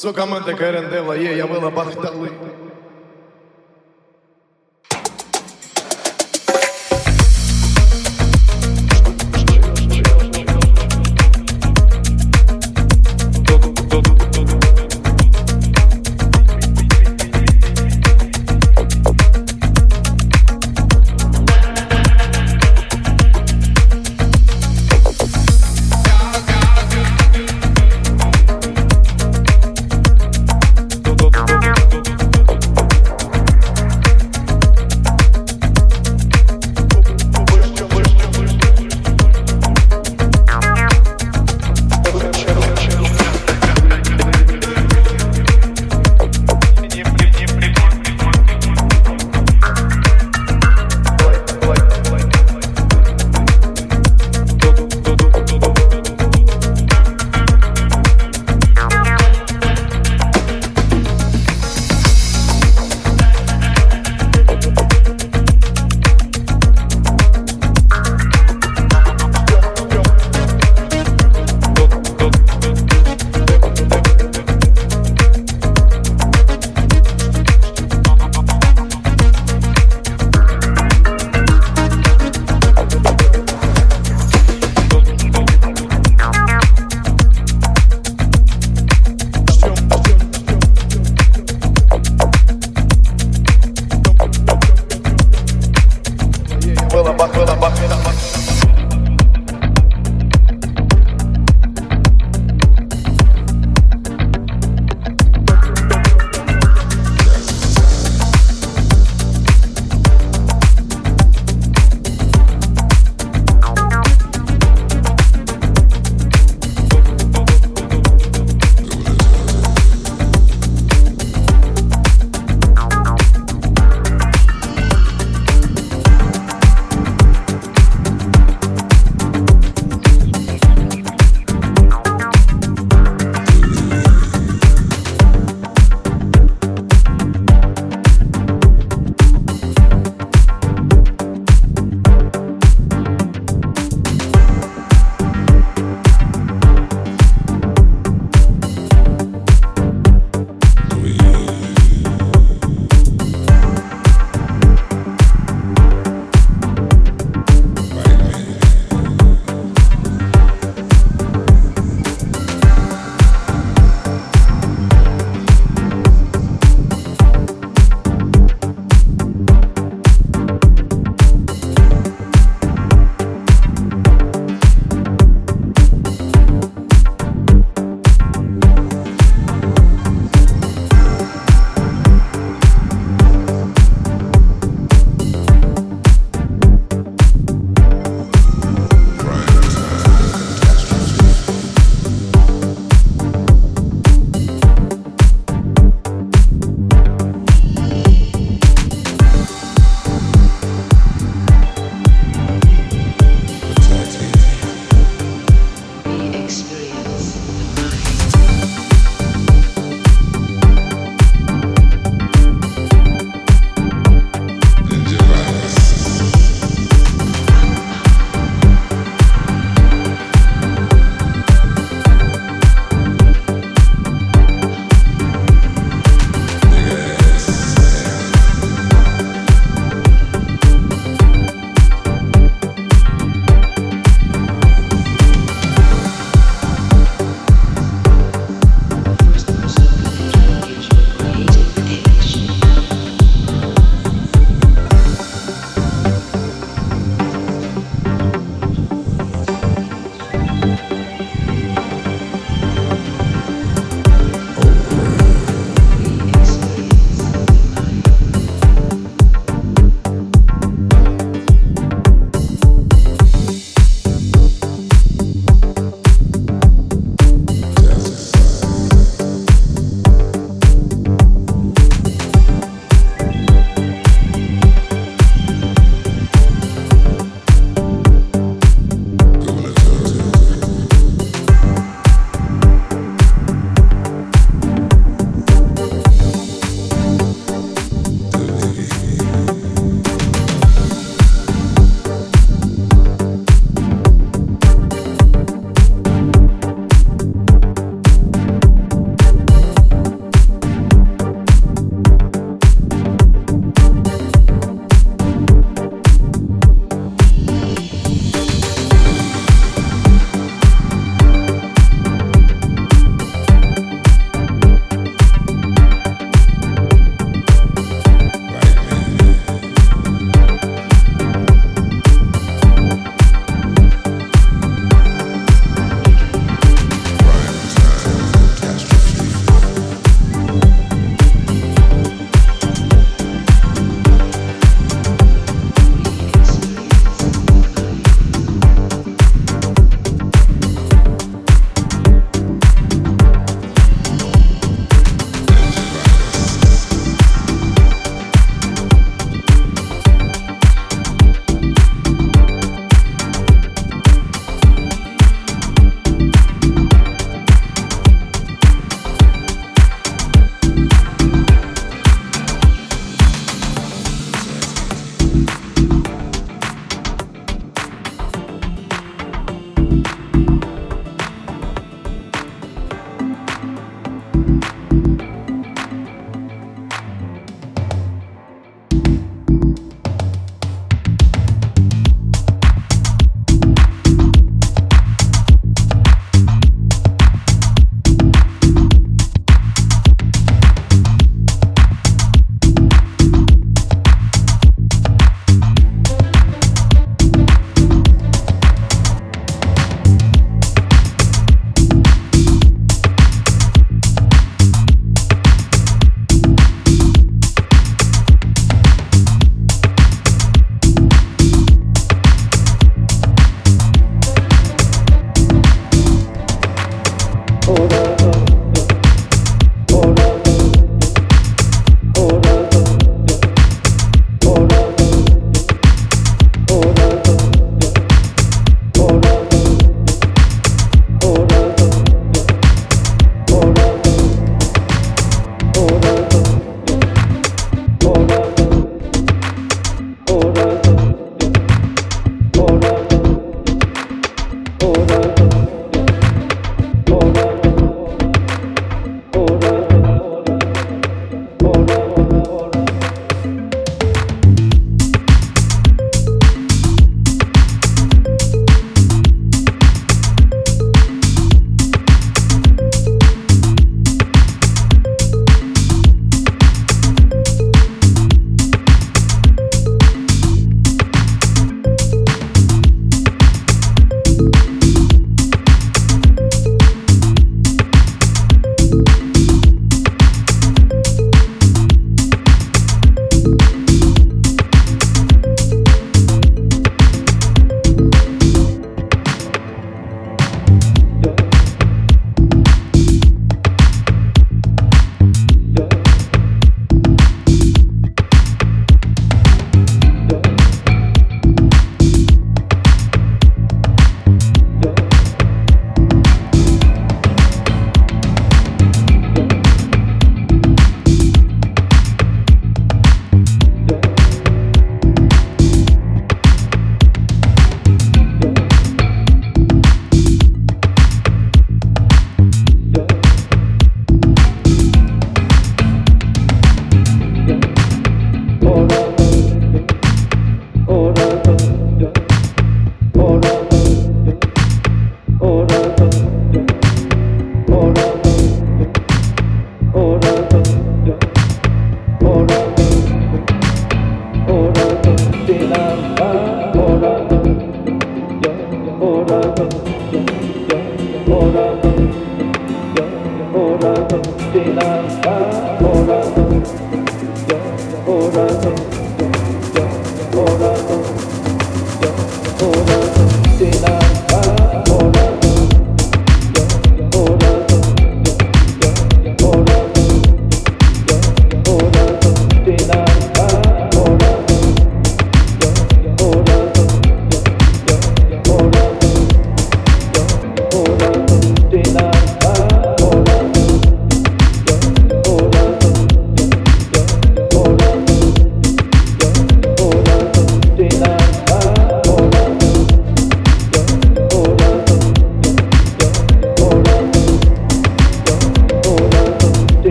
Сокаменте керендела є, я вила бахтали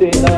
Stay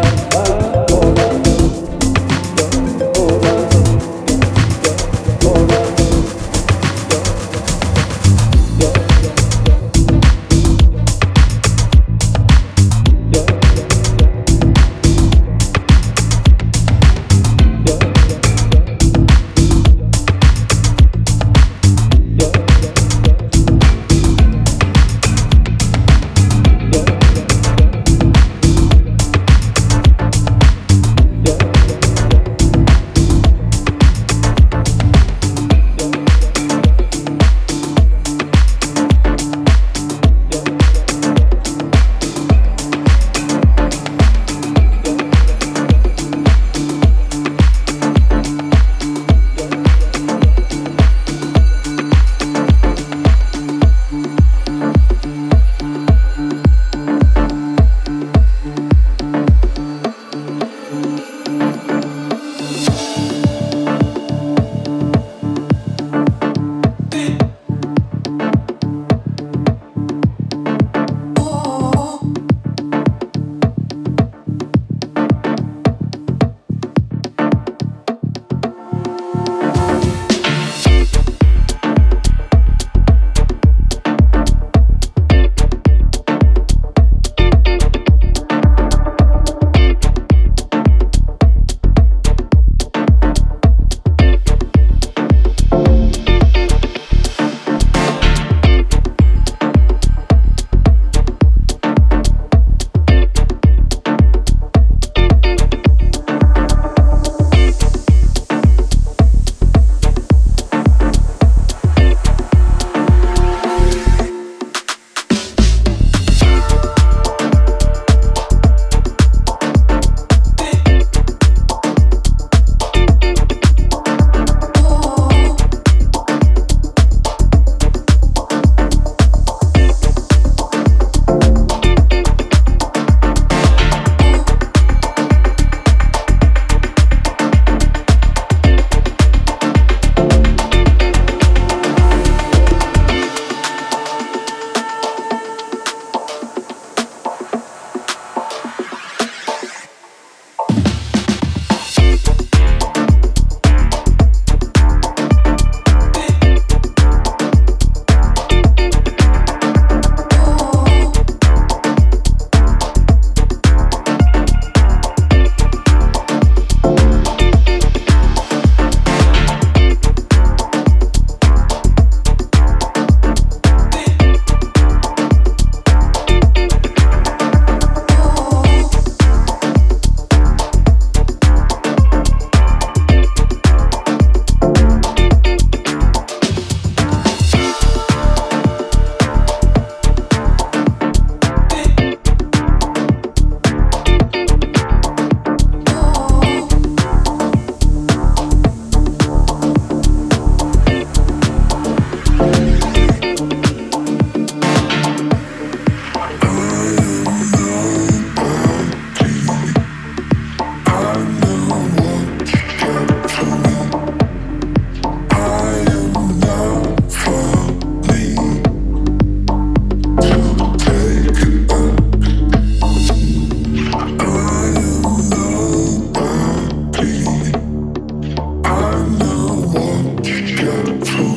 get through.